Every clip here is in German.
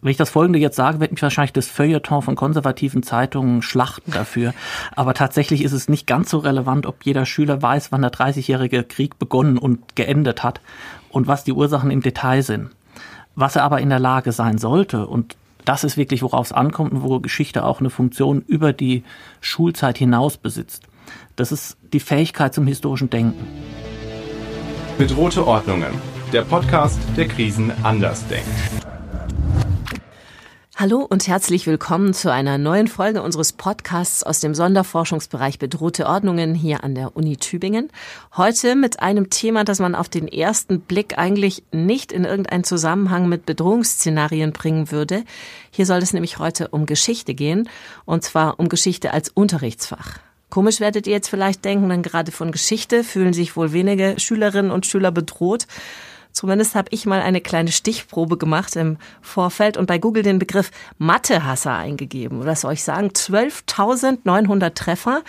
Wenn ich das Folgende jetzt sage, wird mich wahrscheinlich das Feuilleton von konservativen Zeitungen schlachten dafür. Aber tatsächlich ist es nicht ganz so relevant, ob jeder Schüler weiß, wann der 30-jährige Krieg begonnen und geendet hat und was die Ursachen im Detail sind. Was er aber in der Lage sein sollte, und das ist wirklich, worauf es ankommt und wo Geschichte auch eine Funktion über die Schulzeit hinaus besitzt. Das ist die Fähigkeit zum historischen Denken. Bedrohte Ordnungen. Der Podcast, der Krisen anders denkt. Hallo und herzlich willkommen zu einer neuen Folge unseres Podcasts aus dem Sonderforschungsbereich Bedrohte Ordnungen hier an der Uni Tübingen. Heute mit einem Thema, das man auf den ersten Blick eigentlich nicht in irgendeinen Zusammenhang mit Bedrohungsszenarien bringen würde. Hier soll es nämlich heute um Geschichte gehen, und zwar um Geschichte als Unterrichtsfach. Komisch werdet ihr jetzt vielleicht denken, denn gerade von Geschichte fühlen sich wohl wenige Schülerinnen und Schüler bedroht. Zumindest habe ich mal eine kleine Stichprobe gemacht im Vorfeld und bei Google den Begriff Mathehasser eingegeben. Was soll ich sagen? 12.900 Treffer.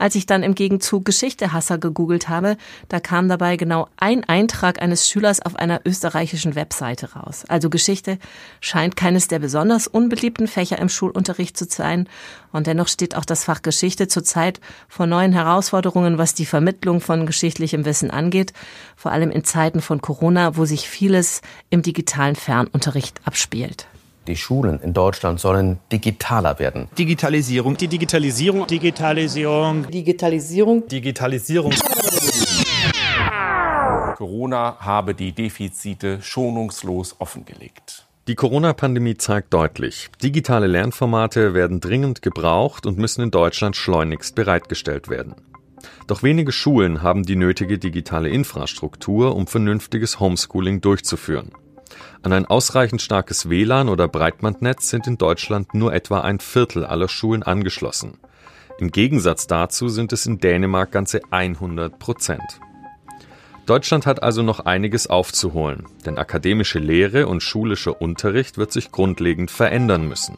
Als ich dann im Gegenzug Geschichtehasser gegoogelt habe, da kam dabei genau ein Eintrag eines Schülers auf einer österreichischen Webseite raus. Also Geschichte scheint keines der besonders unbeliebten Fächer im Schulunterricht zu sein. Und dennoch steht auch das Fach Geschichte zurzeit vor neuen Herausforderungen, was die Vermittlung von geschichtlichem Wissen angeht. Vor allem in Zeiten von Corona, wo sich vieles im digitalen Fernunterricht abspielt. Die Schulen in Deutschland sollen digitaler werden. Digitalisierung. Die Digitalisierung. Digitalisierung. Digitalisierung. Digitalisierung. Corona habe die Defizite schonungslos offengelegt. Die Corona-Pandemie zeigt deutlich, digitale Lernformate werden dringend gebraucht und müssen in Deutschland schleunigst bereitgestellt werden. Doch wenige Schulen haben die nötige digitale Infrastruktur, um vernünftiges Homeschooling durchzuführen. An ein ausreichend starkes WLAN oder Breitbandnetz sind in Deutschland nur etwa ein Viertel aller Schulen angeschlossen. Im Gegensatz dazu sind es in Dänemark ganze 100 Prozent. Deutschland hat also noch einiges aufzuholen, denn akademische Lehre und schulischer Unterricht wird sich grundlegend verändern müssen.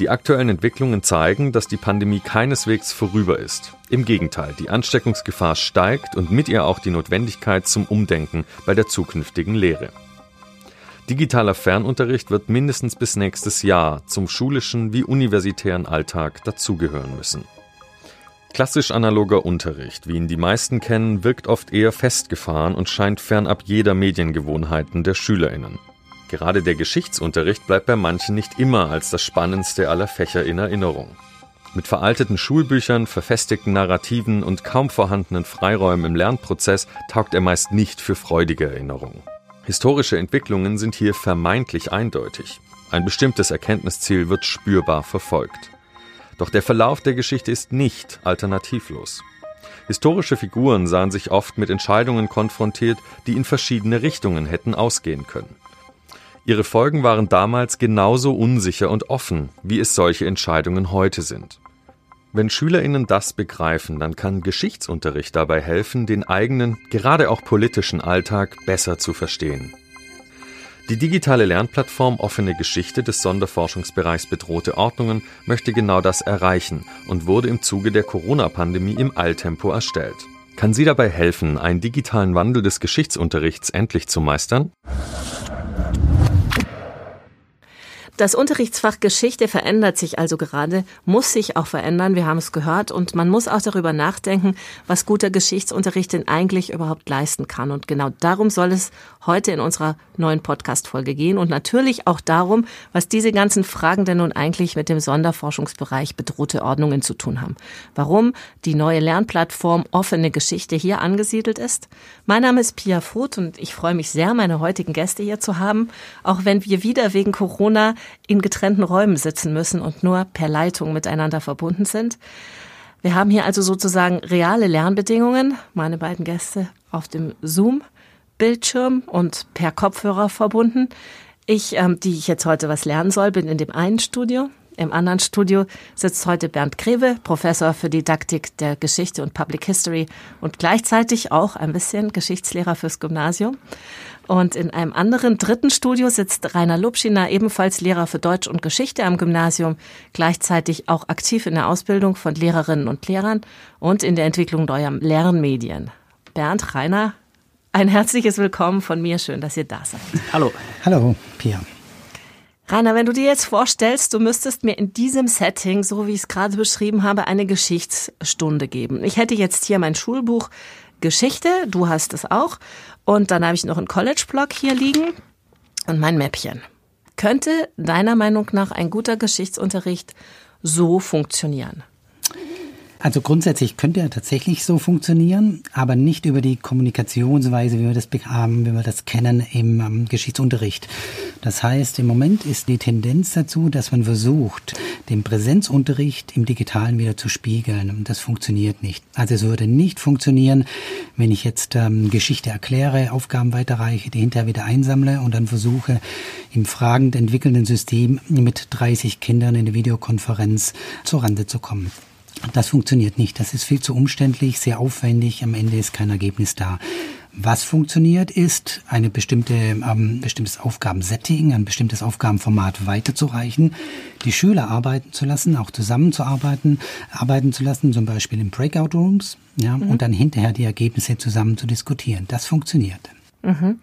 Die aktuellen Entwicklungen zeigen, dass die Pandemie keineswegs vorüber ist. Im Gegenteil, die Ansteckungsgefahr steigt und mit ihr auch die Notwendigkeit zum Umdenken bei der zukünftigen Lehre. Digitaler Fernunterricht wird mindestens bis nächstes Jahr zum schulischen wie universitären Alltag dazugehören müssen. Klassisch analoger Unterricht, wie ihn die meisten kennen, wirkt oft eher festgefahren und scheint fernab jeder Mediengewohnheiten der Schülerinnen. Gerade der Geschichtsunterricht bleibt bei manchen nicht immer als das spannendste aller Fächer in Erinnerung. Mit veralteten Schulbüchern, verfestigten Narrativen und kaum vorhandenen Freiräumen im Lernprozess taugt er meist nicht für freudige Erinnerungen. Historische Entwicklungen sind hier vermeintlich eindeutig. Ein bestimmtes Erkenntnisziel wird spürbar verfolgt. Doch der Verlauf der Geschichte ist nicht alternativlos. Historische Figuren sahen sich oft mit Entscheidungen konfrontiert, die in verschiedene Richtungen hätten ausgehen können. Ihre Folgen waren damals genauso unsicher und offen, wie es solche Entscheidungen heute sind. Wenn Schülerinnen das begreifen, dann kann Geschichtsunterricht dabei helfen, den eigenen, gerade auch politischen Alltag besser zu verstehen. Die digitale Lernplattform Offene Geschichte des Sonderforschungsbereichs Bedrohte Ordnungen möchte genau das erreichen und wurde im Zuge der Corona-Pandemie im Alltempo erstellt. Kann sie dabei helfen, einen digitalen Wandel des Geschichtsunterrichts endlich zu meistern? Das Unterrichtsfach Geschichte verändert sich also gerade, muss sich auch verändern, wir haben es gehört, und man muss auch darüber nachdenken, was guter Geschichtsunterricht denn eigentlich überhaupt leisten kann. Und genau darum soll es heute in unserer neuen Podcast-Folge gehen und natürlich auch darum, was diese ganzen Fragen denn nun eigentlich mit dem Sonderforschungsbereich bedrohte Ordnungen zu tun haben. Warum die neue Lernplattform offene Geschichte hier angesiedelt ist. Mein Name ist Pia Voth und ich freue mich sehr, meine heutigen Gäste hier zu haben, auch wenn wir wieder wegen Corona in getrennten Räumen sitzen müssen und nur per Leitung miteinander verbunden sind. Wir haben hier also sozusagen reale Lernbedingungen, meine beiden Gäste auf dem Zoom-Bildschirm und per Kopfhörer verbunden. Ich, ähm, die ich jetzt heute was lernen soll, bin in dem einen Studio. Im anderen Studio sitzt heute Bernd Greve, Professor für Didaktik der Geschichte und Public History und gleichzeitig auch ein bisschen Geschichtslehrer fürs Gymnasium. Und in einem anderen dritten Studio sitzt Rainer Lubschiner, ebenfalls Lehrer für Deutsch und Geschichte am Gymnasium, gleichzeitig auch aktiv in der Ausbildung von Lehrerinnen und Lehrern und in der Entwicklung neuer Lernmedien. Bernd, Rainer, ein herzliches Willkommen von mir. Schön, dass ihr da seid. Hallo. Hallo, Pia. Rainer, wenn du dir jetzt vorstellst, du müsstest mir in diesem Setting, so wie ich es gerade beschrieben habe, eine Geschichtsstunde geben. Ich hätte jetzt hier mein Schulbuch Geschichte, du hast es auch, und dann habe ich noch einen College-Blog hier liegen und mein Mäppchen. Könnte deiner Meinung nach ein guter Geschichtsunterricht so funktionieren? Also grundsätzlich könnte er tatsächlich so funktionieren, aber nicht über die Kommunikationsweise, wie wir das haben, wie wir das kennen im ähm, Geschichtsunterricht. Das heißt, im Moment ist die Tendenz dazu, dass man versucht, den Präsenzunterricht im Digitalen wieder zu spiegeln. Und das funktioniert nicht. Also es würde nicht funktionieren, wenn ich jetzt ähm, Geschichte erkläre, Aufgaben weiterreiche, die hinterher wieder einsammle und dann versuche, im fragend entwickelnden System mit 30 Kindern in der Videokonferenz zur Rande zu kommen. Das funktioniert nicht. Das ist viel zu umständlich, sehr aufwendig. Am Ende ist kein Ergebnis da. Was funktioniert, ist eine bestimmte, ähm, bestimmtes Aufgabensetting, ein bestimmtes Aufgabenformat weiterzureichen, die Schüler arbeiten zu lassen, auch zusammenzuarbeiten, arbeiten zu lassen, zum Beispiel in Breakout Rooms, ja, mhm. und dann hinterher die Ergebnisse zusammen zu diskutieren. Das funktioniert. Mhm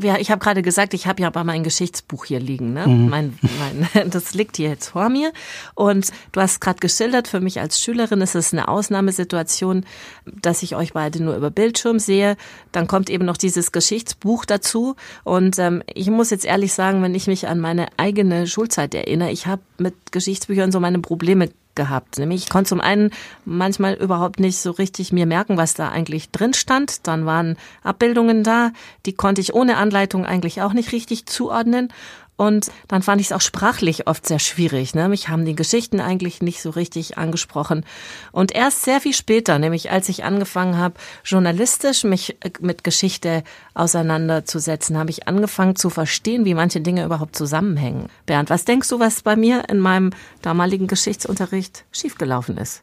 ja, ich habe gerade gesagt, ich habe ja aber mein Geschichtsbuch hier liegen. Ne? Mhm. Mein, mein, das liegt hier jetzt vor mir. Und du hast gerade geschildert, für mich als Schülerin ist es eine Ausnahmesituation, dass ich euch beide nur über Bildschirm sehe. Dann kommt eben noch dieses Geschichtsbuch dazu. Und ähm, ich muss jetzt ehrlich sagen, wenn ich mich an meine eigene Schulzeit erinnere, ich habe mit Geschichtsbüchern so meine Probleme gehabt. Nämlich ich konnte zum einen manchmal überhaupt nicht so richtig mir merken, was da eigentlich drin stand. Dann waren Abbildungen da, die konnte ich ohne Anleitung eigentlich auch nicht richtig zuordnen. Und dann fand ich es auch sprachlich oft sehr schwierig. Ne? Mich haben die Geschichten eigentlich nicht so richtig angesprochen. Und erst sehr viel später, nämlich als ich angefangen habe, journalistisch mich äh, mit Geschichte auseinanderzusetzen, habe ich angefangen zu verstehen, wie manche Dinge überhaupt zusammenhängen. Bernd, was denkst du, was bei mir in meinem damaligen Geschichtsunterricht schiefgelaufen ist?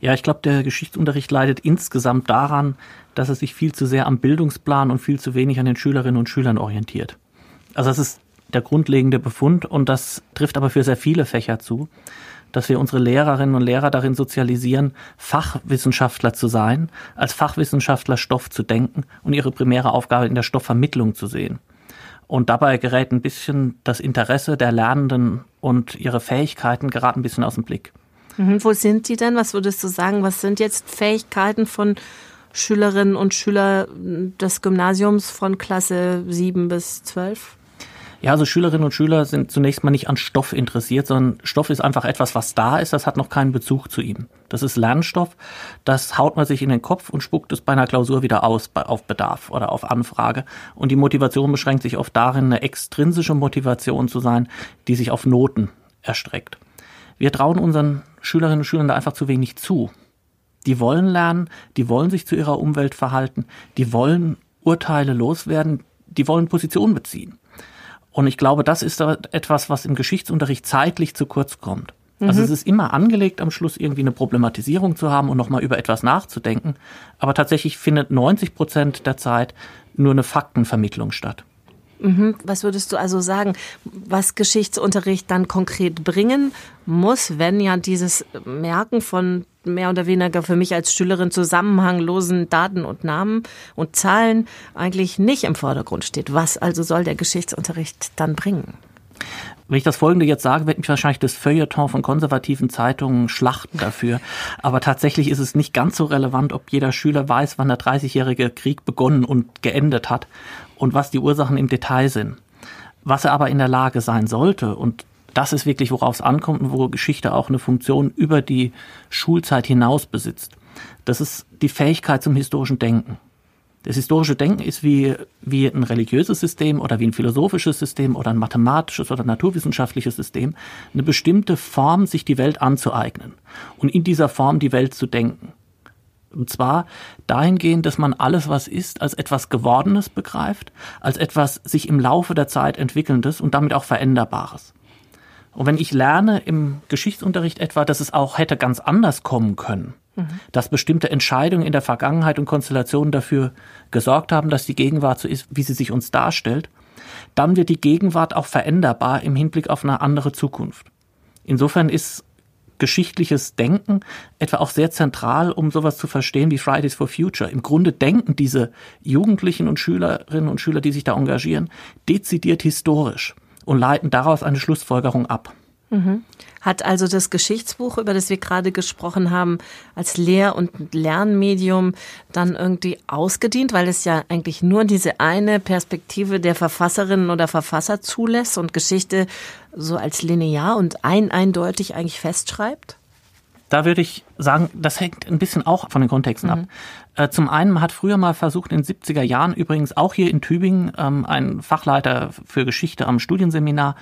Ja, ich glaube, der Geschichtsunterricht leidet insgesamt daran, dass er sich viel zu sehr am Bildungsplan und viel zu wenig an den Schülerinnen und Schülern orientiert. Also das ist der grundlegende Befund und das trifft aber für sehr viele Fächer zu, dass wir unsere Lehrerinnen und Lehrer darin sozialisieren, Fachwissenschaftler zu sein, als Fachwissenschaftler Stoff zu denken und ihre primäre Aufgabe in der Stoffvermittlung zu sehen. Und dabei gerät ein bisschen das Interesse der Lernenden und ihre Fähigkeiten geraten ein bisschen aus dem Blick. Mhm, wo sind die denn? Was würdest du sagen? Was sind jetzt Fähigkeiten von Schülerinnen und Schülern des Gymnasiums von Klasse 7 bis 12? Ja, also Schülerinnen und Schüler sind zunächst mal nicht an Stoff interessiert, sondern Stoff ist einfach etwas, was da ist, das hat noch keinen Bezug zu ihm. Das ist Lernstoff, das haut man sich in den Kopf und spuckt es bei einer Klausur wieder aus, auf Bedarf oder auf Anfrage. Und die Motivation beschränkt sich oft darin, eine extrinsische Motivation zu sein, die sich auf Noten erstreckt. Wir trauen unseren Schülerinnen und Schülern da einfach zu wenig zu. Die wollen lernen, die wollen sich zu ihrer Umwelt verhalten, die wollen Urteile loswerden, die wollen Position beziehen. Und ich glaube, das ist etwas, was im Geschichtsunterricht zeitlich zu kurz kommt. Also mhm. es ist immer angelegt, am Schluss irgendwie eine Problematisierung zu haben und nochmal über etwas nachzudenken. Aber tatsächlich findet 90 Prozent der Zeit nur eine Faktenvermittlung statt. Mhm. Was würdest du also sagen, was Geschichtsunterricht dann konkret bringen muss, wenn ja dieses Merken von mehr oder weniger für mich als Schülerin zusammenhanglosen Daten und Namen und Zahlen eigentlich nicht im Vordergrund steht? Was also soll der Geschichtsunterricht dann bringen? Wenn ich das Folgende jetzt sage, wird mich wahrscheinlich das Feuilleton von konservativen Zeitungen schlachten dafür. Aber tatsächlich ist es nicht ganz so relevant, ob jeder Schüler weiß, wann der 30-jährige Krieg begonnen und geendet hat und was die Ursachen im Detail sind. Was er aber in der Lage sein sollte, und das ist wirklich, worauf es ankommt und wo Geschichte auch eine Funktion über die Schulzeit hinaus besitzt. Das ist die Fähigkeit zum historischen Denken. Das historische Denken ist wie, wie ein religiöses System oder wie ein philosophisches System oder ein mathematisches oder naturwissenschaftliches System, eine bestimmte Form, sich die Welt anzueignen und in dieser Form die Welt zu denken. Und zwar dahingehend, dass man alles, was ist, als etwas Gewordenes begreift, als etwas sich im Laufe der Zeit entwickelndes und damit auch Veränderbares. Und wenn ich lerne im Geschichtsunterricht etwa, dass es auch hätte ganz anders kommen können, Mhm. Dass bestimmte Entscheidungen in der Vergangenheit und Konstellationen dafür gesorgt haben, dass die Gegenwart so ist, wie sie sich uns darstellt. Dann wird die Gegenwart auch veränderbar im Hinblick auf eine andere Zukunft. Insofern ist geschichtliches Denken etwa auch sehr zentral, um sowas zu verstehen wie Fridays for Future. Im Grunde denken diese Jugendlichen und Schülerinnen und Schüler, die sich da engagieren, dezidiert historisch und leiten daraus eine Schlussfolgerung ab. Mhm. Hat also das Geschichtsbuch, über das wir gerade gesprochen haben, als Lehr- und Lernmedium dann irgendwie ausgedient, weil es ja eigentlich nur diese eine Perspektive der Verfasserinnen oder Verfasser zulässt und Geschichte so als linear und ein eindeutig eigentlich festschreibt? Da würde ich sagen, das hängt ein bisschen auch von den Kontexten mhm. ab. Äh, zum einen, man hat früher mal versucht, in den 70er Jahren übrigens auch hier in Tübingen, ähm, ein Fachleiter für Geschichte am Studienseminar,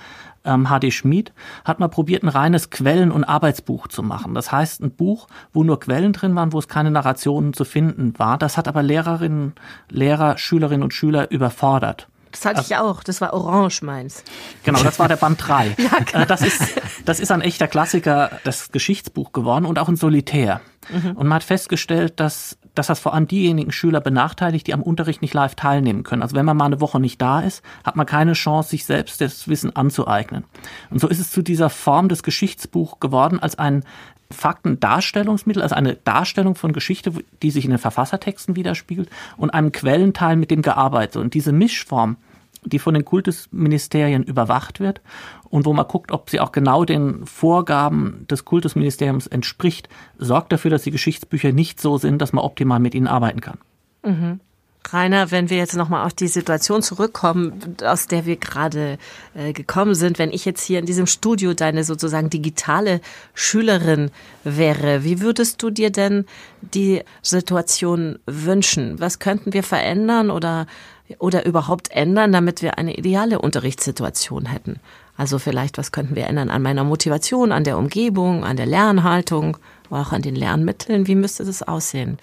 ähm, HD Schmid, hat mal probiert, ein reines Quellen- und Arbeitsbuch zu machen. Das heißt, ein Buch, wo nur Quellen drin waren, wo es keine Narrationen zu finden war. Das hat aber Lehrerinnen, Lehrer, Schülerinnen und Schüler überfordert. Das hatte ich auch. Das war Orange meins. Genau, das war der Band 3. ja, genau. das, ist, das ist ein echter Klassiker, das Geschichtsbuch geworden und auch ein Solitär. Mhm. Und man hat festgestellt, dass, dass das vor allem diejenigen Schüler benachteiligt, die am Unterricht nicht live teilnehmen können. Also wenn man mal eine Woche nicht da ist, hat man keine Chance, sich selbst das Wissen anzueignen. Und so ist es zu dieser Form des Geschichtsbuch geworden als ein Faktendarstellungsmittel, also eine Darstellung von Geschichte, die sich in den Verfassertexten widerspiegelt und einem Quellenteil, mit dem gearbeitet. Und diese Mischform, die von den Kultusministerien überwacht wird und wo man guckt, ob sie auch genau den Vorgaben des Kultusministeriums entspricht, sorgt dafür, dass die Geschichtsbücher nicht so sind, dass man optimal mit ihnen arbeiten kann. Mhm. Rainer, wenn wir jetzt nochmal auf die Situation zurückkommen, aus der wir gerade äh, gekommen sind, wenn ich jetzt hier in diesem Studio deine sozusagen digitale Schülerin wäre, wie würdest du dir denn die Situation wünschen? Was könnten wir verändern oder, oder überhaupt ändern, damit wir eine ideale Unterrichtssituation hätten? Also vielleicht, was könnten wir ändern an meiner Motivation, an der Umgebung, an der Lernhaltung, auch an den Lernmitteln? Wie müsste das aussehen?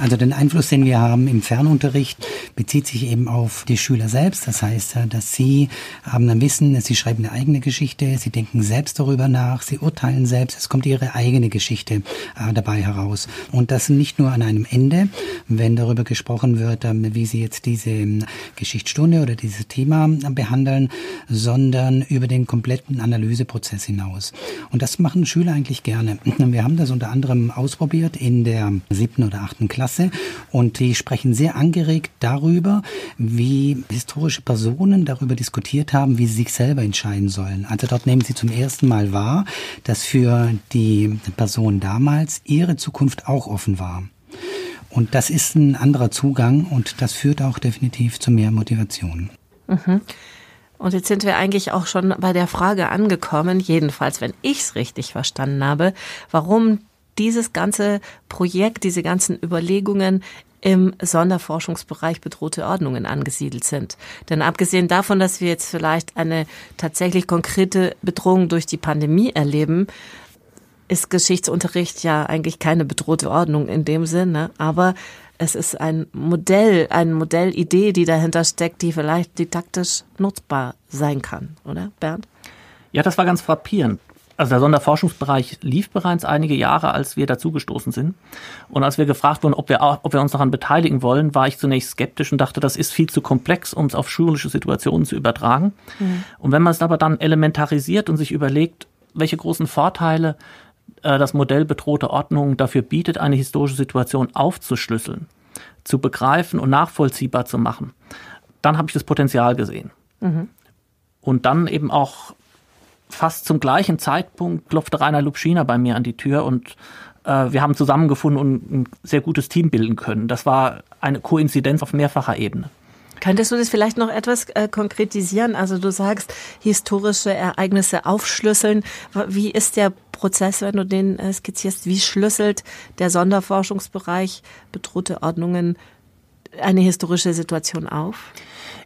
Also den Einfluss, den wir haben im Fernunterricht, bezieht sich eben auf die Schüler selbst. Das heißt, dass sie haben ein Wissen, sie schreiben eine eigene Geschichte, sie denken selbst darüber nach, sie urteilen selbst, es kommt ihre eigene Geschichte äh, dabei heraus. Und das nicht nur an einem Ende, wenn darüber gesprochen wird, ähm, wie sie jetzt diese ähm, Geschichtsstunde oder dieses Thema behandeln, sondern über den kompletten Analyseprozess hinaus. Und das machen Schüler eigentlich gerne. Wir haben das unter anderem ausprobiert in der siebten oder achten Klasse und die sprechen sehr angeregt darüber, wie historische Personen darüber diskutiert haben, wie sie sich selber entscheiden sollen. Also dort nehmen sie zum ersten Mal wahr, dass für die Person damals ihre Zukunft auch offen war. Und das ist ein anderer Zugang und das führt auch definitiv zu mehr Motivation. Mhm. Und jetzt sind wir eigentlich auch schon bei der Frage angekommen, jedenfalls wenn ich es richtig verstanden habe, warum dieses ganze Projekt, diese ganzen Überlegungen im Sonderforschungsbereich bedrohte Ordnungen angesiedelt sind. Denn abgesehen davon, dass wir jetzt vielleicht eine tatsächlich konkrete Bedrohung durch die Pandemie erleben, ist Geschichtsunterricht ja eigentlich keine bedrohte Ordnung in dem Sinne, aber es ist ein Modell, eine Modellidee, die dahinter steckt, die vielleicht didaktisch nutzbar sein kann, oder Bernd? Ja, das war ganz frappierend. Also der Sonderforschungsbereich lief bereits einige Jahre, als wir dazugestoßen sind. Und als wir gefragt wurden, ob wir, ob wir uns daran beteiligen wollen, war ich zunächst skeptisch und dachte, das ist viel zu komplex, um es auf schulische Situationen zu übertragen. Mhm. Und wenn man es aber dann elementarisiert und sich überlegt, welche großen Vorteile äh, das Modell bedrohte Ordnung dafür bietet, eine historische Situation aufzuschlüsseln, zu begreifen und nachvollziehbar zu machen, dann habe ich das Potenzial gesehen. Mhm. Und dann eben auch fast zum gleichen Zeitpunkt klopfte Rainer Lubschiner bei mir an die Tür und äh, wir haben zusammengefunden und ein sehr gutes Team bilden können. Das war eine Koinzidenz auf mehrfacher Ebene. Könntest du das vielleicht noch etwas äh, konkretisieren? Also du sagst, historische Ereignisse aufschlüsseln. Wie ist der Prozess, wenn du den äh, skizzierst? Wie schlüsselt der Sonderforschungsbereich bedrohte Ordnungen eine historische Situation auf?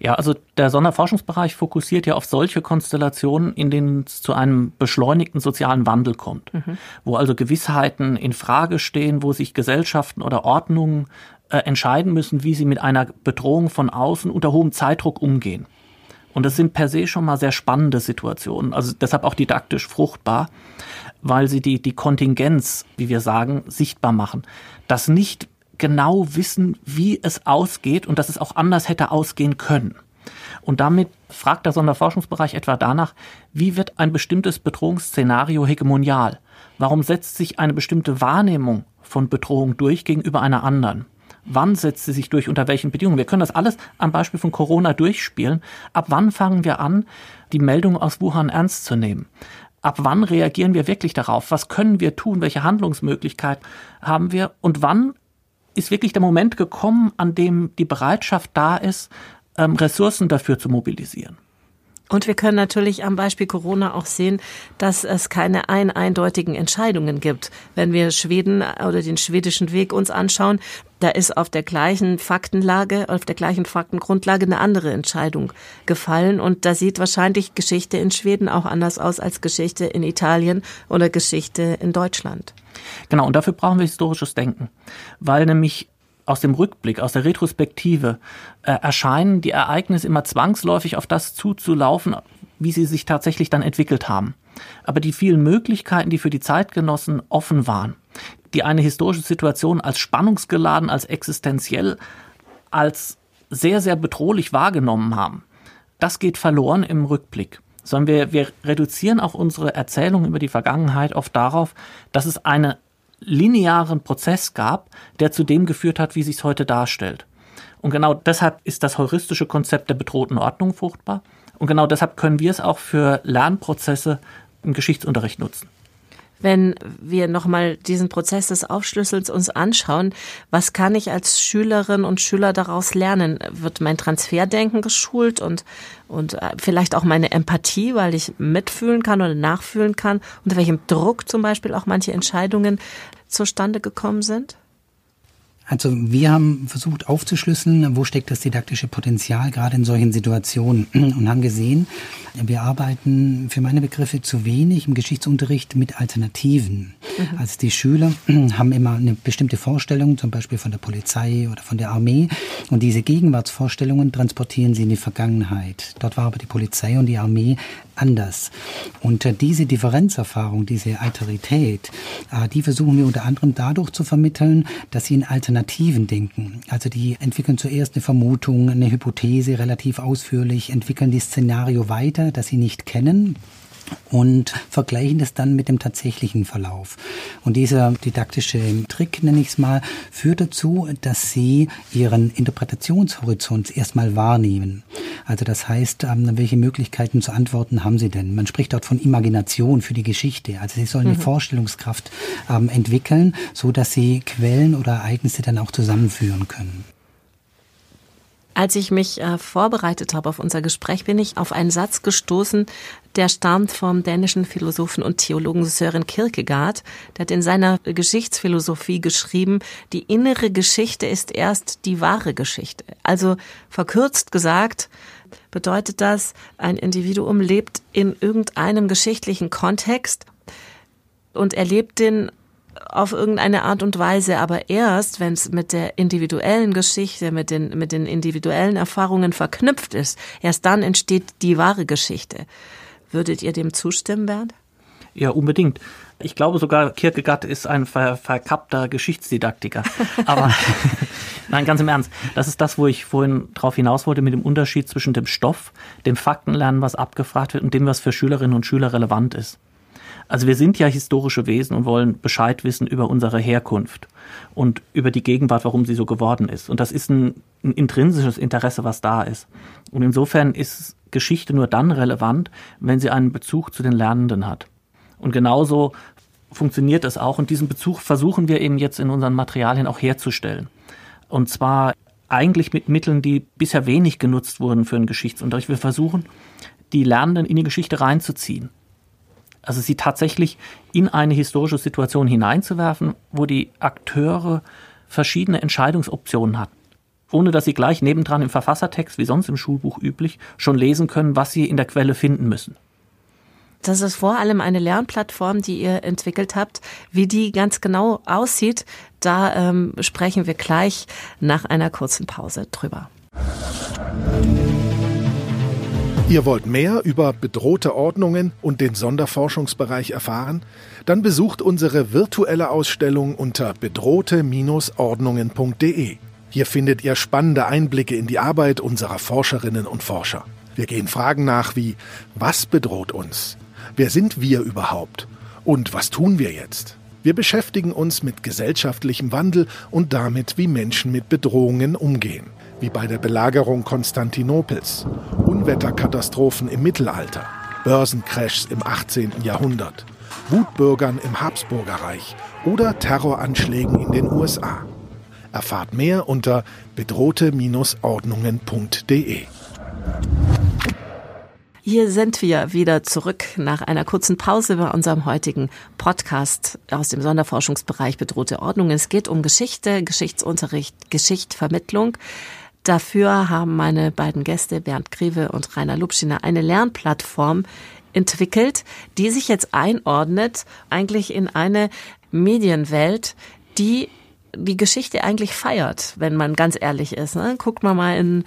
Ja, also der Sonderforschungsbereich fokussiert ja auf solche Konstellationen, in denen es zu einem beschleunigten sozialen Wandel kommt, mhm. wo also Gewissheiten in Frage stehen, wo sich Gesellschaften oder Ordnungen äh, entscheiden müssen, wie sie mit einer Bedrohung von außen unter hohem Zeitdruck umgehen. Und das sind per se schon mal sehr spannende Situationen, also deshalb auch didaktisch fruchtbar, weil sie die, die Kontingenz, wie wir sagen, sichtbar machen. Dass nicht genau wissen, wie es ausgeht und dass es auch anders hätte ausgehen können. Und damit fragt der Sonderforschungsbereich etwa danach, wie wird ein bestimmtes Bedrohungsszenario hegemonial? Warum setzt sich eine bestimmte Wahrnehmung von Bedrohung durch gegenüber einer anderen? Wann setzt sie sich durch? Unter welchen Bedingungen? Wir können das alles am Beispiel von Corona durchspielen. Ab wann fangen wir an, die Meldung aus Wuhan ernst zu nehmen? Ab wann reagieren wir wirklich darauf? Was können wir tun? Welche Handlungsmöglichkeit haben wir? Und wann ist wirklich der Moment gekommen, an dem die Bereitschaft da ist, ähm, Ressourcen dafür zu mobilisieren? Und wir können natürlich am Beispiel Corona auch sehen, dass es keine ein eindeutigen Entscheidungen gibt. Wenn wir Schweden oder den schwedischen Weg uns anschauen, da ist auf der gleichen Faktenlage, auf der gleichen Faktengrundlage eine andere Entscheidung gefallen. Und da sieht wahrscheinlich Geschichte in Schweden auch anders aus als Geschichte in Italien oder Geschichte in Deutschland. Genau, und dafür brauchen wir historisches Denken, weil nämlich aus dem Rückblick, aus der Retrospektive äh, erscheinen die Ereignisse immer zwangsläufig auf das zuzulaufen, wie sie sich tatsächlich dann entwickelt haben. Aber die vielen Möglichkeiten, die für die Zeitgenossen offen waren, die eine historische Situation als spannungsgeladen, als existenziell, als sehr, sehr bedrohlich wahrgenommen haben, das geht verloren im Rückblick. Sondern wir, wir reduzieren auch unsere Erzählung über die Vergangenheit oft darauf, dass es eine linearen Prozess gab, der zu dem geführt hat, wie sich es heute darstellt. Und genau deshalb ist das heuristische Konzept der bedrohten Ordnung fruchtbar. Und genau deshalb können wir es auch für Lernprozesse im Geschichtsunterricht nutzen wenn wir nochmal diesen Prozess des Aufschlüssels uns anschauen, was kann ich als Schülerin und Schüler daraus lernen? Wird mein Transferdenken geschult und, und äh, vielleicht auch meine Empathie, weil ich mitfühlen kann oder nachfühlen kann, unter welchem Druck zum Beispiel auch manche Entscheidungen zustande gekommen sind? Also wir haben versucht aufzuschlüsseln, wo steckt das didaktische Potenzial gerade in solchen Situationen und haben gesehen, wir arbeiten für meine Begriffe zu wenig im Geschichtsunterricht mit Alternativen. Mhm. Also die Schüler haben immer eine bestimmte Vorstellung, zum Beispiel von der Polizei oder von der Armee und diese Gegenwartsvorstellungen transportieren sie in die Vergangenheit. Dort war aber die Polizei und die Armee anders. Und äh, diese Differenzerfahrung, diese Alterität, äh, die versuchen wir unter anderem dadurch zu vermitteln, dass sie in Alternativen denken. Also die entwickeln zuerst eine Vermutung, eine Hypothese relativ ausführlich, entwickeln die Szenario weiter, das sie nicht kennen und vergleichen das dann mit dem tatsächlichen Verlauf. Und dieser didaktische Trick, nenne ich es mal, führt dazu, dass sie ihren Interpretationshorizont erstmal wahrnehmen. Also das heißt, ähm, welche Möglichkeiten zu antworten haben sie denn? Man spricht dort von Imagination für die Geschichte. Also sie sollen eine mhm. Vorstellungskraft ähm, entwickeln, so dass sie Quellen oder Ereignisse dann auch zusammenführen können. Als ich mich äh, vorbereitet habe auf unser Gespräch, bin ich auf einen Satz gestoßen, der stammt vom dänischen Philosophen und Theologen Søren Kierkegaard. Der hat in seiner Geschichtsphilosophie geschrieben, die innere Geschichte ist erst die wahre Geschichte. Also verkürzt gesagt, bedeutet das, ein Individuum lebt in irgendeinem geschichtlichen Kontext und erlebt den auf irgendeine Art und Weise, aber erst, wenn es mit der individuellen Geschichte, mit den, mit den individuellen Erfahrungen verknüpft ist, erst dann entsteht die wahre Geschichte. Würdet ihr dem zustimmen, Bernd? Ja, unbedingt. Ich glaube sogar, Kierkegaard ist ein ver verkappter Geschichtsdidaktiker. Aber nein, ganz im Ernst. Das ist das, wo ich vorhin drauf hinaus wollte mit dem Unterschied zwischen dem Stoff, dem Faktenlernen, was abgefragt wird, und dem, was für Schülerinnen und Schüler relevant ist. Also wir sind ja historische Wesen und wollen Bescheid wissen über unsere Herkunft und über die Gegenwart, warum sie so geworden ist. Und das ist ein, ein intrinsisches Interesse, was da ist. Und insofern ist Geschichte nur dann relevant, wenn sie einen Bezug zu den Lernenden hat. Und genauso funktioniert es auch. Und diesen Bezug versuchen wir eben jetzt in unseren Materialien auch herzustellen. Und zwar eigentlich mit Mitteln, die bisher wenig genutzt wurden für einen Geschichtsunterricht. Wir versuchen, die Lernenden in die Geschichte reinzuziehen also sie tatsächlich in eine historische Situation hineinzuwerfen, wo die Akteure verschiedene Entscheidungsoptionen hatten, ohne dass sie gleich nebendran im Verfassertext, wie sonst im Schulbuch üblich, schon lesen können, was sie in der Quelle finden müssen. Das ist vor allem eine Lernplattform, die ihr entwickelt habt. Wie die ganz genau aussieht, da ähm, sprechen wir gleich nach einer kurzen Pause drüber. Ihr wollt mehr über bedrohte Ordnungen und den Sonderforschungsbereich erfahren? Dann besucht unsere virtuelle Ausstellung unter bedrohte-ordnungen.de. Hier findet ihr spannende Einblicke in die Arbeit unserer Forscherinnen und Forscher. Wir gehen Fragen nach wie, was bedroht uns? Wer sind wir überhaupt? Und was tun wir jetzt? Wir beschäftigen uns mit gesellschaftlichem Wandel und damit, wie Menschen mit Bedrohungen umgehen. Wie bei der Belagerung Konstantinopels, Unwetterkatastrophen im Mittelalter, Börsencrashs im 18. Jahrhundert, Wutbürgern im Habsburgerreich oder Terroranschlägen in den USA. Erfahrt mehr unter bedrohte-ordnungen.de. Hier sind wir wieder zurück nach einer kurzen Pause bei unserem heutigen Podcast aus dem Sonderforschungsbereich Bedrohte Ordnung. Es geht um Geschichte, Geschichtsunterricht, Geschichtvermittlung. Dafür haben meine beiden Gäste Bernd Griewe und Rainer Lubschiner eine Lernplattform entwickelt, die sich jetzt einordnet eigentlich in eine Medienwelt, die die Geschichte eigentlich feiert, wenn man ganz ehrlich ist. Ne? Guckt man mal in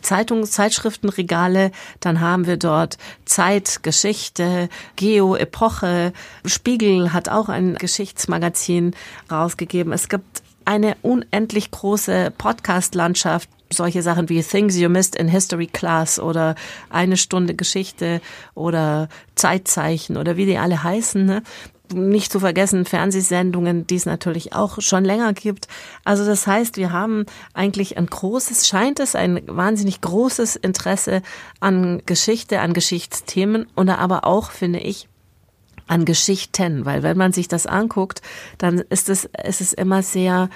Zeitungs-, Zeitschriftenregale, dann haben wir dort Zeit, Geschichte, Geo, Epoche. Spiegel hat auch ein Geschichtsmagazin rausgegeben. Es gibt eine unendlich große Podcast-Landschaft, solche Sachen wie Things You Missed in History Class oder eine Stunde Geschichte oder Zeitzeichen oder wie die alle heißen. Ne? nicht zu vergessen Fernsehsendungen, die es natürlich auch schon länger gibt. Also das heißt, wir haben eigentlich ein großes, scheint es ein wahnsinnig großes Interesse an Geschichte, an Geschichtsthemen und aber auch, finde ich, an Geschichten, weil wenn man sich das anguckt, dann ist es, ist es immer sehr,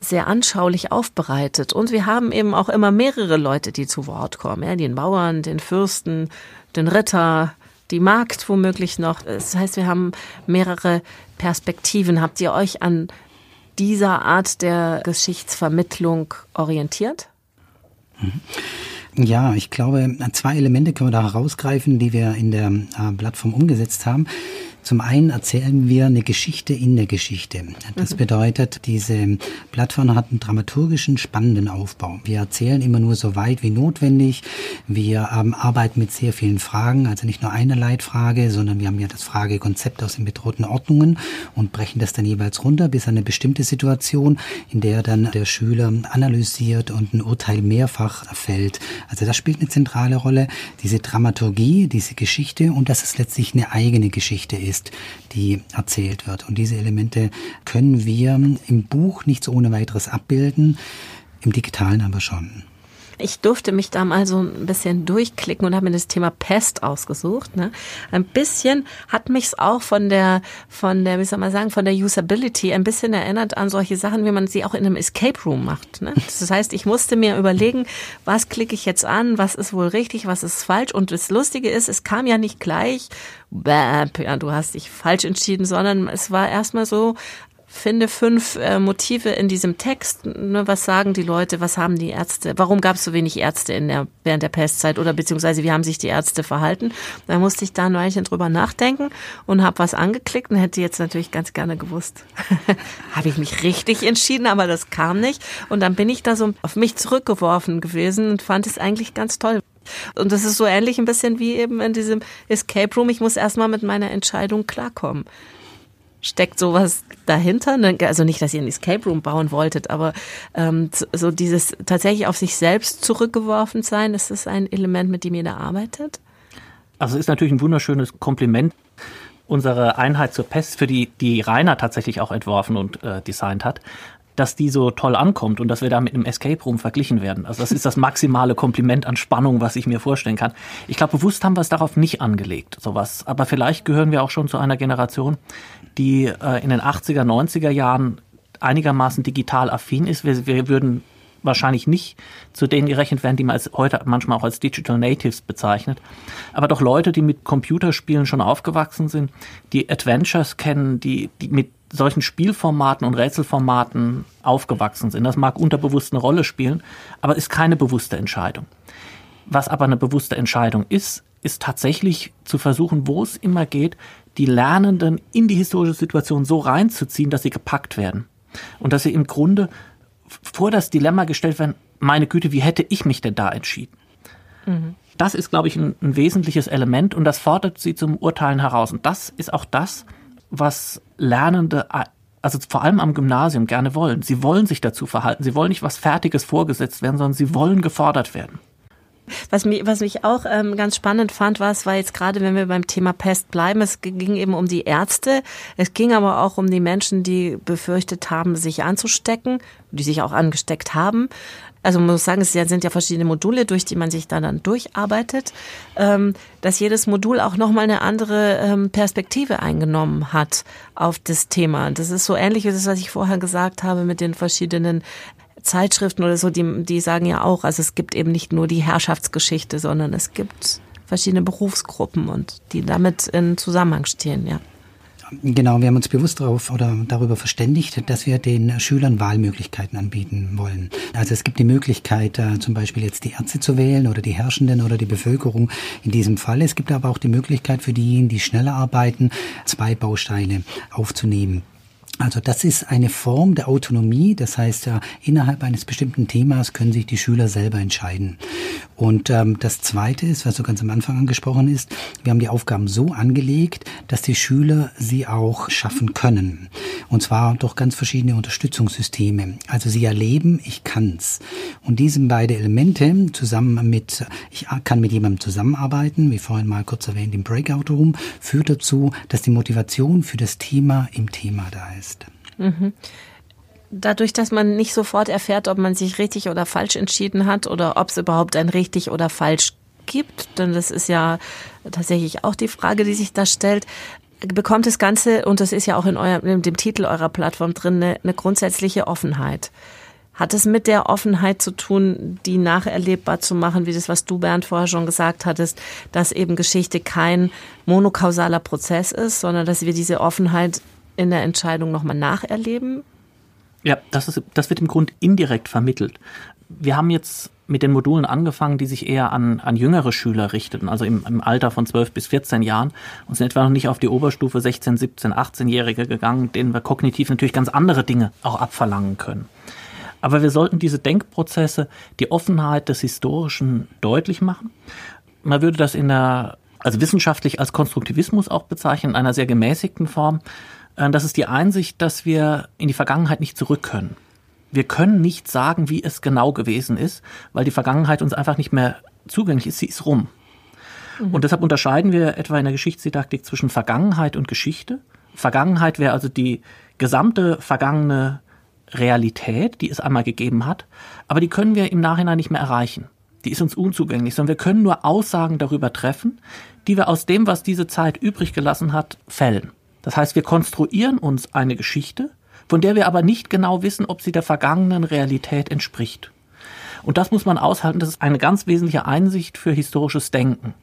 sehr anschaulich aufbereitet. Und wir haben eben auch immer mehrere Leute, die zu Wort kommen. Ja, den Bauern, den Fürsten, den Ritter, die Markt womöglich noch. Das heißt, wir haben mehrere Perspektiven. Habt ihr euch an dieser Art der Geschichtsvermittlung orientiert? Ja, ich glaube, zwei Elemente können wir da herausgreifen, die wir in der äh, Plattform umgesetzt haben. Zum einen erzählen wir eine Geschichte in der Geschichte. Das mhm. bedeutet, diese Plattform hat einen dramaturgischen, spannenden Aufbau. Wir erzählen immer nur so weit wie notwendig. Wir ähm, arbeiten mit sehr vielen Fragen, also nicht nur eine Leitfrage, sondern wir haben ja das Fragekonzept aus den bedrohten Ordnungen und brechen das dann jeweils runter bis an eine bestimmte Situation, in der dann der Schüler analysiert und ein Urteil mehrfach fällt. Also das spielt eine zentrale Rolle. Diese Dramaturgie, diese Geschichte und dass es letztlich eine eigene Geschichte ist ist, die erzählt wird. Und diese Elemente können wir im Buch nicht so ohne weiteres abbilden, im digitalen aber schon. Ich durfte mich da mal so ein bisschen durchklicken und habe mir das Thema Pest ausgesucht. Ne? Ein bisschen hat mich es auch von der, von der, wie soll man sagen, von der Usability ein bisschen erinnert an solche Sachen, wie man sie auch in einem Escape Room macht. Ne? Das heißt, ich musste mir überlegen, was klicke ich jetzt an, was ist wohl richtig, was ist falsch. Und das Lustige ist, es kam ja nicht gleich, bäh, ja, du hast dich falsch entschieden, sondern es war erstmal so, finde fünf äh, Motive in diesem Text. Ne, was sagen die Leute? Was haben die Ärzte? Warum gab es so wenig Ärzte in der, während der Pestzeit? Oder beziehungsweise wie haben sich die Ärzte verhalten? Da musste ich da ein Weilchen drüber nachdenken und habe was angeklickt und hätte jetzt natürlich ganz gerne gewusst, habe ich mich richtig entschieden, aber das kam nicht. Und dann bin ich da so auf mich zurückgeworfen gewesen und fand es eigentlich ganz toll. Und das ist so ähnlich ein bisschen wie eben in diesem Escape Room. Ich muss erstmal mit meiner Entscheidung klarkommen. Steckt sowas dahinter? Ne, also nicht, dass ihr ein Escape Room bauen wolltet, aber ähm, so dieses tatsächlich auf sich selbst zurückgeworfen sein, ist das ein Element, mit dem ihr da arbeitet? Also es ist natürlich ein wunderschönes Kompliment. Unsere Einheit zur Pest, für die, die Rainer tatsächlich auch entworfen und äh, designt hat, dass die so toll ankommt und dass wir da mit einem Escape Room verglichen werden. Also das ist das maximale Kompliment an Spannung, was ich mir vorstellen kann. Ich glaube, bewusst haben wir es darauf nicht angelegt, sowas. Aber vielleicht gehören wir auch schon zu einer Generation, die äh, in den 80er, 90er Jahren einigermaßen digital affin ist. Wir, wir würden wahrscheinlich nicht zu denen gerechnet werden, die man als, heute manchmal auch als Digital Natives bezeichnet. Aber doch Leute, die mit Computerspielen schon aufgewachsen sind, die Adventures kennen, die, die mit solchen Spielformaten und Rätselformaten aufgewachsen sind. Das mag unterbewusst eine Rolle spielen, aber ist keine bewusste Entscheidung. Was aber eine bewusste Entscheidung ist, ist tatsächlich zu versuchen, wo es immer geht, die Lernenden in die historische Situation so reinzuziehen, dass sie gepackt werden. Und dass sie im Grunde vor das Dilemma gestellt werden, meine Güte, wie hätte ich mich denn da entschieden? Mhm. Das ist, glaube ich, ein, ein wesentliches Element und das fordert sie zum Urteilen heraus. Und das ist auch das, was Lernende, also vor allem am Gymnasium, gerne wollen. Sie wollen sich dazu verhalten. Sie wollen nicht was Fertiges vorgesetzt werden, sondern sie wollen gefordert werden. Was mich, was mich auch ähm, ganz spannend fand, war, es war jetzt gerade, wenn wir beim Thema Pest bleiben, es ging eben um die Ärzte, es ging aber auch um die Menschen, die befürchtet haben, sich anzustecken, die sich auch angesteckt haben. Also man muss sagen, es sind ja verschiedene Module, durch die man sich da dann durcharbeitet, ähm, dass jedes Modul auch nochmal eine andere ähm, Perspektive eingenommen hat auf das Thema. Das ist so ähnlich wie das, was ich vorher gesagt habe mit den verschiedenen Zeitschriften oder so, die, die sagen ja auch, also es gibt eben nicht nur die Herrschaftsgeschichte, sondern es gibt verschiedene Berufsgruppen und die damit in Zusammenhang stehen, ja. Genau, wir haben uns bewusst darauf oder darüber verständigt, dass wir den Schülern Wahlmöglichkeiten anbieten wollen. Also es gibt die Möglichkeit, äh, zum Beispiel jetzt die Ärzte zu wählen oder die Herrschenden oder die Bevölkerung in diesem Fall. Es gibt aber auch die Möglichkeit für diejenigen, die schneller arbeiten, zwei Bausteine aufzunehmen. Also das ist eine Form der Autonomie, das heißt ja, innerhalb eines bestimmten Themas können sich die Schüler selber entscheiden. Und ähm, das Zweite ist, was so ganz am Anfang angesprochen ist, wir haben die Aufgaben so angelegt, dass die Schüler sie auch schaffen können. Und zwar durch ganz verschiedene Unterstützungssysteme. Also sie erleben, ich kann's. Und diese beiden Elemente zusammen mit, ich kann mit jemandem zusammenarbeiten, wie vorhin mal kurz erwähnt im Breakout Room, führt dazu, dass die Motivation für das Thema im Thema da ist. Mhm dadurch, dass man nicht sofort erfährt, ob man sich richtig oder falsch entschieden hat oder ob es überhaupt ein richtig oder falsch gibt, denn das ist ja tatsächlich auch die Frage, die sich da stellt, bekommt das Ganze, und das ist ja auch in, eurem, in dem Titel eurer Plattform drin, eine, eine grundsätzliche Offenheit. Hat es mit der Offenheit zu tun, die nacherlebbar zu machen, wie das, was du, Bernd, vorher schon gesagt hattest, dass eben Geschichte kein monokausaler Prozess ist, sondern dass wir diese Offenheit in der Entscheidung nochmal nacherleben? Ja, das, ist, das wird im Grund indirekt vermittelt. Wir haben jetzt mit den Modulen angefangen, die sich eher an, an jüngere Schüler richteten, also im, im Alter von 12 bis 14 Jahren und sind etwa noch nicht auf die Oberstufe 16, 17, 18-Jährige gegangen, denen wir kognitiv natürlich ganz andere Dinge auch abverlangen können. Aber wir sollten diese Denkprozesse, die Offenheit des Historischen deutlich machen. Man würde das in der, also wissenschaftlich als Konstruktivismus auch bezeichnen, in einer sehr gemäßigten Form. Äh, das ist die Einsicht, dass wir in die Vergangenheit nicht zurück können. Wir können nicht sagen, wie es genau gewesen ist, weil die Vergangenheit uns einfach nicht mehr zugänglich ist. Sie ist rum. Mhm. Und deshalb unterscheiden wir etwa in der Geschichtsdidaktik zwischen Vergangenheit und Geschichte. Vergangenheit wäre also die gesamte vergangene Realität, die es einmal gegeben hat, aber die können wir im Nachhinein nicht mehr erreichen. Die ist uns unzugänglich, sondern wir können nur Aussagen darüber treffen, die wir aus dem, was diese Zeit übrig gelassen hat, fällen. Das heißt, wir konstruieren uns eine Geschichte, von der wir aber nicht genau wissen, ob sie der vergangenen Realität entspricht. Und das muss man aushalten. Das ist eine ganz wesentliche Einsicht für historisches Denken.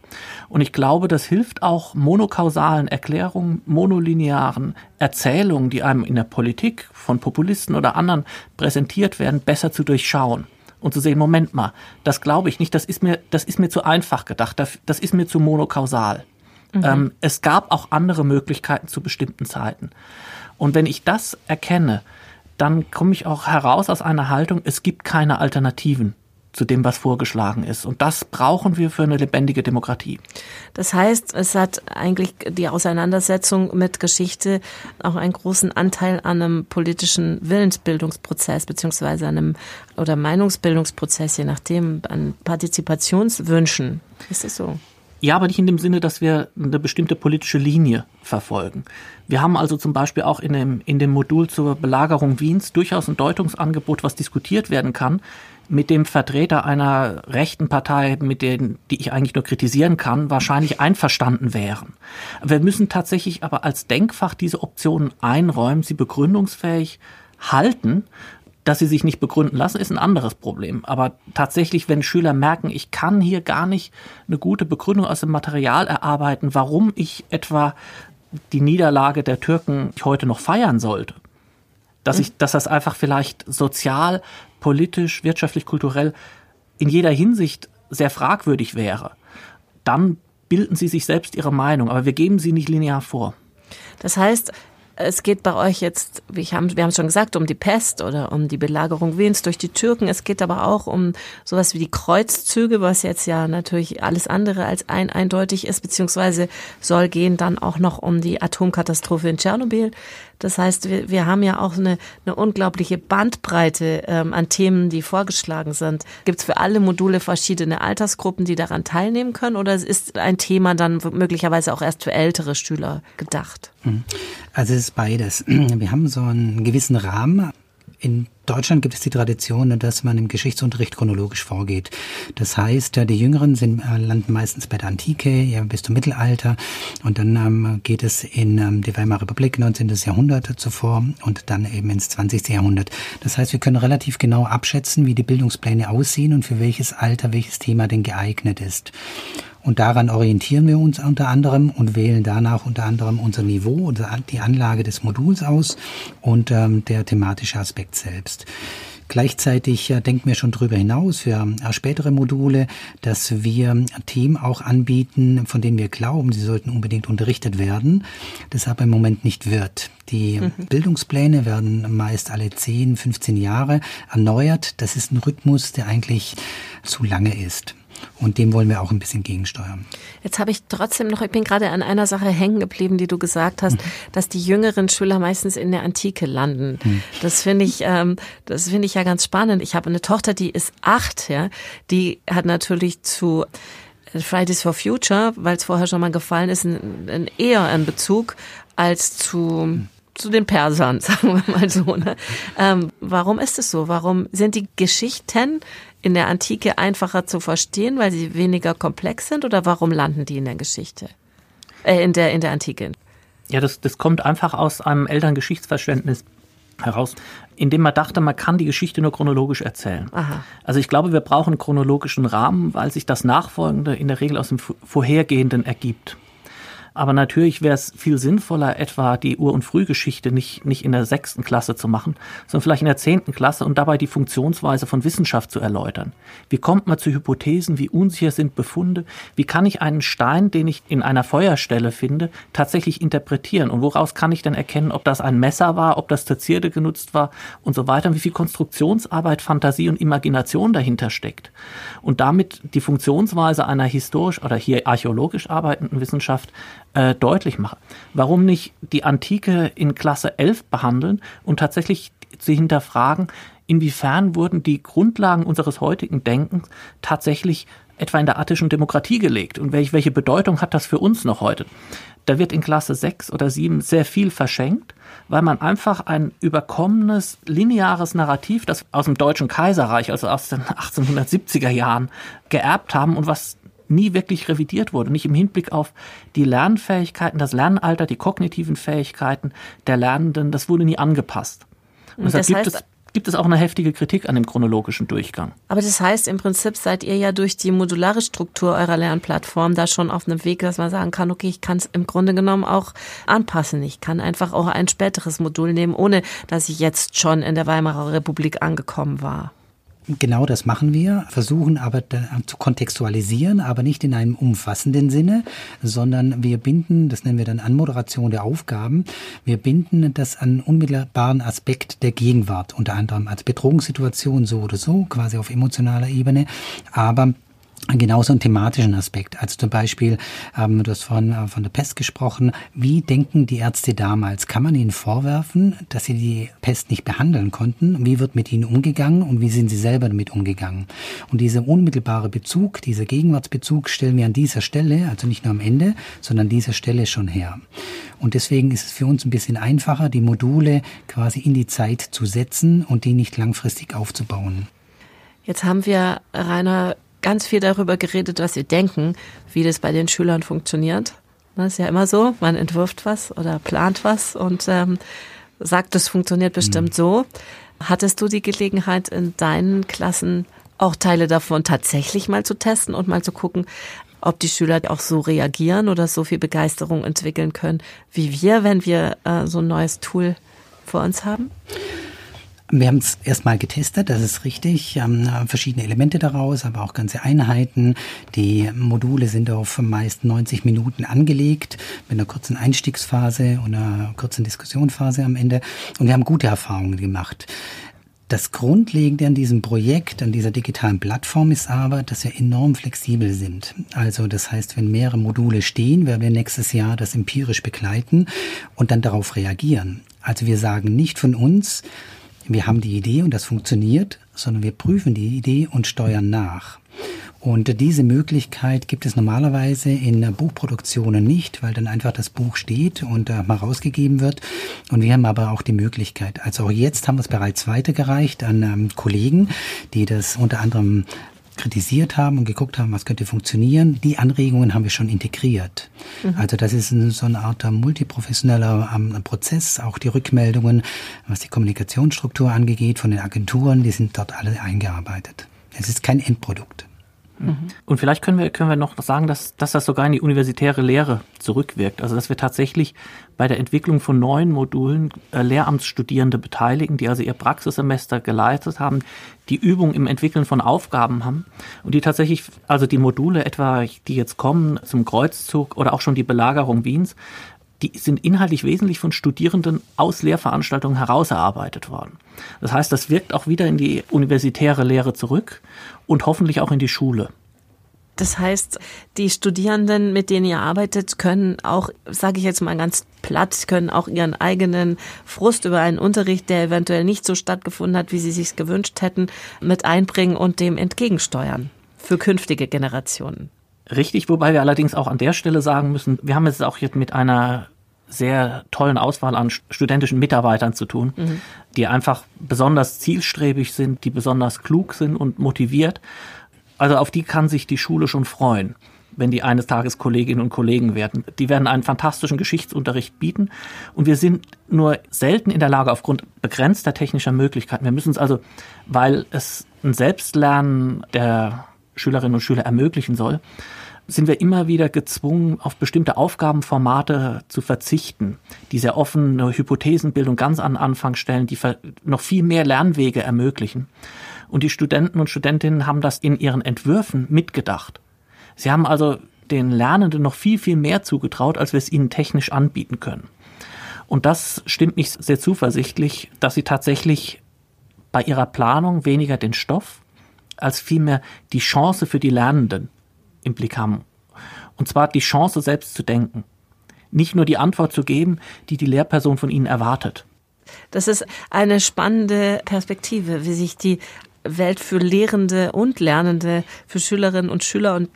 Und ich glaube, das hilft auch monokausalen Erklärungen, monolinearen Erzählungen, die einem in der Politik von Populisten oder anderen präsentiert werden, besser zu durchschauen und zu sehen, Moment mal, das glaube ich nicht, das ist mir, das ist mir zu einfach gedacht, das ist mir zu monokausal. Mhm. Ähm, es gab auch andere Möglichkeiten zu bestimmten Zeiten. Und wenn ich das erkenne, dann komme ich auch heraus aus einer Haltung, es gibt keine Alternativen zu dem, was vorgeschlagen ist. Und das brauchen wir für eine lebendige Demokratie. Das heißt, es hat eigentlich die Auseinandersetzung mit Geschichte auch einen großen Anteil an einem politischen Willensbildungsprozess beziehungsweise einem oder Meinungsbildungsprozess, je nachdem, an Partizipationswünschen. Ist es so? Ja, aber nicht in dem Sinne, dass wir eine bestimmte politische Linie verfolgen. Wir haben also zum Beispiel auch in dem, in dem Modul zur Belagerung Wiens durchaus ein Deutungsangebot, was diskutiert werden kann, mit dem Vertreter einer rechten Partei, mit denen, die ich eigentlich nur kritisieren kann, wahrscheinlich einverstanden wären. Wir müssen tatsächlich aber als Denkfach diese Optionen einräumen, sie begründungsfähig halten dass sie sich nicht begründen lassen, ist ein anderes Problem. Aber tatsächlich, wenn Schüler merken, ich kann hier gar nicht eine gute Begründung aus dem Material erarbeiten, warum ich etwa die Niederlage der Türken heute noch feiern sollte, dass ich, dass das einfach vielleicht sozial, politisch, wirtschaftlich, kulturell in jeder Hinsicht sehr fragwürdig wäre, dann bilden sie sich selbst ihre Meinung, aber wir geben sie nicht linear vor. Das heißt, es geht bei euch jetzt, wir haben, wir haben schon gesagt, um die Pest oder um die Belagerung Wiens durch die Türken. Es geht aber auch um sowas wie die Kreuzzüge, was jetzt ja natürlich alles andere als ein, eindeutig ist, beziehungsweise soll gehen dann auch noch um die Atomkatastrophe in Tschernobyl. Das heißt, wir, wir haben ja auch eine, eine unglaubliche Bandbreite ähm, an Themen, die vorgeschlagen sind. Gibt es für alle Module verschiedene Altersgruppen, die daran teilnehmen können? Oder ist ein Thema dann möglicherweise auch erst für ältere Schüler gedacht? Mhm. Also es ist beides. Wir haben so einen gewissen Rahmen in Deutschland gibt es die Tradition, dass man im Geschichtsunterricht chronologisch vorgeht. Das heißt, die Jüngeren sind, äh, landen meistens bei der Antike, ja, bis zum Mittelalter und dann ähm, geht es in ähm, die Weimarer Republik, 19. Jahrhundert zuvor und dann eben ins 20. Jahrhundert. Das heißt, wir können relativ genau abschätzen, wie die Bildungspläne aussehen und für welches Alter welches Thema denn geeignet ist. Und daran orientieren wir uns unter anderem und wählen danach unter anderem unser Niveau die Anlage des Moduls aus und ähm, der thematische Aspekt selbst. Gleichzeitig äh, denken wir schon darüber hinaus für äh, spätere Module, dass wir Themen auch anbieten, von denen wir glauben, sie sollten unbedingt unterrichtet werden, das aber im Moment nicht wird. Die mhm. Bildungspläne werden meist alle 10, 15 Jahre erneuert. Das ist ein Rhythmus, der eigentlich zu lange ist. Und dem wollen wir auch ein bisschen gegensteuern. Jetzt habe ich trotzdem noch, ich bin gerade an einer Sache hängen geblieben, die du gesagt hast, mhm. dass die jüngeren Schüler meistens in der Antike landen. Mhm. Das finde ich, ähm, das finde ich ja ganz spannend. Ich habe eine Tochter, die ist acht, ja, die hat natürlich zu Fridays for Future, weil es vorher schon mal gefallen ist, ein, ein eher einen Bezug als zu zu den Persern, sagen wir mal so. Ne? Ähm, warum ist es so? Warum sind die Geschichten in der Antike einfacher zu verstehen, weil sie weniger komplex sind oder warum landen die in der Geschichte? Äh, in der, in der Antike? Ja, das, das kommt einfach aus einem Elterngeschichtsverständnis heraus, indem man dachte, man kann die Geschichte nur chronologisch erzählen. Aha. Also ich glaube, wir brauchen einen chronologischen Rahmen, weil sich das Nachfolgende in der Regel aus dem Vorhergehenden ergibt. Aber natürlich wäre es viel sinnvoller, etwa die Ur- und Frühgeschichte nicht, nicht in der sechsten Klasse zu machen, sondern vielleicht in der zehnten Klasse und dabei die Funktionsweise von Wissenschaft zu erläutern. Wie kommt man zu Hypothesen? Wie unsicher sind Befunde? Wie kann ich einen Stein, den ich in einer Feuerstelle finde, tatsächlich interpretieren? Und woraus kann ich denn erkennen, ob das ein Messer war, ob das zur Zierde genutzt war und so weiter? Und wie viel Konstruktionsarbeit, Fantasie und Imagination dahinter steckt? Und damit die Funktionsweise einer historisch oder hier archäologisch arbeitenden Wissenschaft äh, deutlich mache. Warum nicht die Antike in Klasse 11 behandeln und tatsächlich sie hinterfragen, inwiefern wurden die Grundlagen unseres heutigen Denkens tatsächlich etwa in der attischen Demokratie gelegt und welche, welche Bedeutung hat das für uns noch heute? Da wird in Klasse 6 oder 7 sehr viel verschenkt, weil man einfach ein überkommenes, lineares Narrativ, das aus dem Deutschen Kaiserreich, also aus den 1870er Jahren, geerbt haben und was nie wirklich revidiert wurde, nicht im Hinblick auf die Lernfähigkeiten, das Lernalter, die kognitiven Fähigkeiten der Lernenden, das wurde nie angepasst. Und deshalb das heißt, gibt es gibt es auch eine heftige Kritik an dem chronologischen Durchgang. Aber das heißt, im Prinzip seid ihr ja durch die modulare Struktur eurer Lernplattform da schon auf einem Weg, dass man sagen kann, okay, ich kann es im Grunde genommen auch anpassen. Ich kann einfach auch ein späteres Modul nehmen, ohne dass ich jetzt schon in der Weimarer Republik angekommen war. Genau das machen wir, versuchen aber zu kontextualisieren, aber nicht in einem umfassenden Sinne, sondern wir binden, das nennen wir dann Anmoderation der Aufgaben, wir binden das an unmittelbaren Aspekt der Gegenwart, unter anderem als Bedrohungssituation so oder so, quasi auf emotionaler Ebene, aber genauso einen thematischen Aspekt. Also zum Beispiel, ähm, du hast vorhin äh, von der Pest gesprochen. Wie denken die Ärzte damals? Kann man ihnen vorwerfen, dass sie die Pest nicht behandeln konnten? Wie wird mit ihnen umgegangen und wie sind sie selber damit umgegangen? Und dieser unmittelbare Bezug, dieser Gegenwartsbezug stellen wir an dieser Stelle, also nicht nur am Ende, sondern an dieser Stelle schon her. Und deswegen ist es für uns ein bisschen einfacher, die Module quasi in die Zeit zu setzen und die nicht langfristig aufzubauen. Jetzt haben wir, Rainer, ganz viel darüber geredet, was wir denken, wie das bei den Schülern funktioniert. Das ist ja immer so, man entwirft was oder plant was und ähm, sagt, es funktioniert bestimmt mhm. so. Hattest du die Gelegenheit in deinen Klassen auch Teile davon tatsächlich mal zu testen und mal zu gucken, ob die Schüler auch so reagieren oder so viel Begeisterung entwickeln können, wie wir, wenn wir äh, so ein neues Tool vor uns haben? Wir haben es erstmal getestet, das ist richtig. Ähm, verschiedene Elemente daraus, aber auch ganze Einheiten. Die Module sind auf meist 90 Minuten angelegt, mit einer kurzen Einstiegsphase und einer kurzen Diskussionsphase am Ende. Und wir haben gute Erfahrungen gemacht. Das Grundlegende an diesem Projekt, an dieser digitalen Plattform ist aber, dass wir enorm flexibel sind. Also das heißt, wenn mehrere Module stehen, werden wir nächstes Jahr das empirisch begleiten und dann darauf reagieren. Also wir sagen nicht von uns, wir haben die Idee und das funktioniert, sondern wir prüfen die Idee und steuern nach. Und diese Möglichkeit gibt es normalerweise in Buchproduktionen nicht, weil dann einfach das Buch steht und äh, mal rausgegeben wird. Und wir haben aber auch die Möglichkeit. Also auch jetzt haben wir es bereits weitergereicht an ähm, Kollegen, die das unter anderem kritisiert haben und geguckt haben, was könnte funktionieren. Die Anregungen haben wir schon integriert. Mhm. Also das ist so eine Art multiprofessioneller ähm, Prozess. Auch die Rückmeldungen, was die Kommunikationsstruktur angeht von den Agenturen, die sind dort alle eingearbeitet. Es ist kein Endprodukt. Mhm. Und vielleicht können wir, können wir noch sagen, dass, dass das sogar in die universitäre Lehre zurückwirkt. Also dass wir tatsächlich bei der Entwicklung von neuen Modulen äh, Lehramtsstudierende beteiligen, die also ihr Praxissemester geleitet haben, die Übung im Entwickeln von Aufgaben haben und die tatsächlich, also die Module etwa, die jetzt kommen zum Kreuzzug oder auch schon die Belagerung Wiens, die sind inhaltlich wesentlich von Studierenden aus Lehrveranstaltungen herausgearbeitet worden. Das heißt, das wirkt auch wieder in die universitäre Lehre zurück und hoffentlich auch in die Schule. Das heißt, die Studierenden, mit denen ihr arbeitet, können auch, sage ich jetzt mal ganz platt, können auch ihren eigenen Frust über einen Unterricht, der eventuell nicht so stattgefunden hat, wie sie sich gewünscht hätten, mit einbringen und dem entgegensteuern für künftige Generationen. Richtig, wobei wir allerdings auch an der Stelle sagen müssen, wir haben es auch jetzt mit einer sehr tollen Auswahl an studentischen Mitarbeitern zu tun, mhm. die einfach besonders zielstrebig sind, die besonders klug sind und motiviert. Also auf die kann sich die Schule schon freuen, wenn die eines Tages Kolleginnen und Kollegen werden. Die werden einen fantastischen Geschichtsunterricht bieten und wir sind nur selten in der Lage aufgrund begrenzter technischer Möglichkeiten. Wir müssen es also, weil es ein Selbstlernen der Schülerinnen und Schüler ermöglichen soll, sind wir immer wieder gezwungen, auf bestimmte Aufgabenformate zu verzichten, die sehr offene Hypothesenbildung ganz an Anfang stellen, die noch viel mehr Lernwege ermöglichen. Und die Studenten und Studentinnen haben das in ihren Entwürfen mitgedacht. Sie haben also den Lernenden noch viel, viel mehr zugetraut, als wir es ihnen technisch anbieten können. Und das stimmt mich sehr zuversichtlich, dass sie tatsächlich bei ihrer Planung weniger den Stoff als vielmehr die Chance für die Lernenden im Blick haben. Und zwar die Chance, selbst zu denken. Nicht nur die Antwort zu geben, die die Lehrperson von ihnen erwartet. Das ist eine spannende Perspektive, wie sich die Welt für Lehrende und Lernende, für Schülerinnen und Schüler und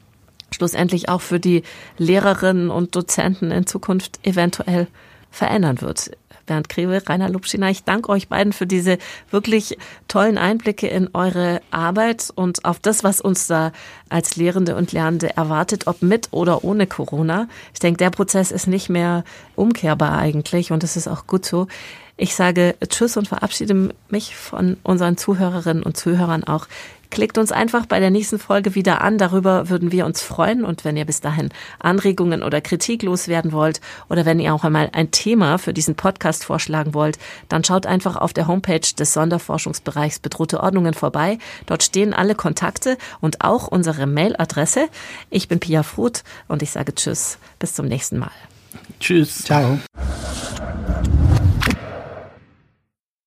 schlussendlich auch für die Lehrerinnen und Dozenten in Zukunft eventuell verändern wird. Bernd Greve, Rainer Lubschina. Ich danke euch beiden für diese wirklich tollen Einblicke in eure Arbeit und auf das, was uns da als Lehrende und Lernende erwartet, ob mit oder ohne Corona. Ich denke, der Prozess ist nicht mehr umkehrbar eigentlich und das ist auch gut so. Ich sage Tschüss und verabschiede mich von unseren Zuhörerinnen und Zuhörern auch. Klickt uns einfach bei der nächsten Folge wieder an. Darüber würden wir uns freuen. Und wenn ihr bis dahin Anregungen oder Kritik loswerden wollt oder wenn ihr auch einmal ein Thema für diesen Podcast vorschlagen wollt, dann schaut einfach auf der Homepage des Sonderforschungsbereichs Bedrohte Ordnungen vorbei. Dort stehen alle Kontakte und auch unsere Mailadresse. Ich bin Pia Fruth und ich sage Tschüss. Bis zum nächsten Mal. Tschüss. Ciao.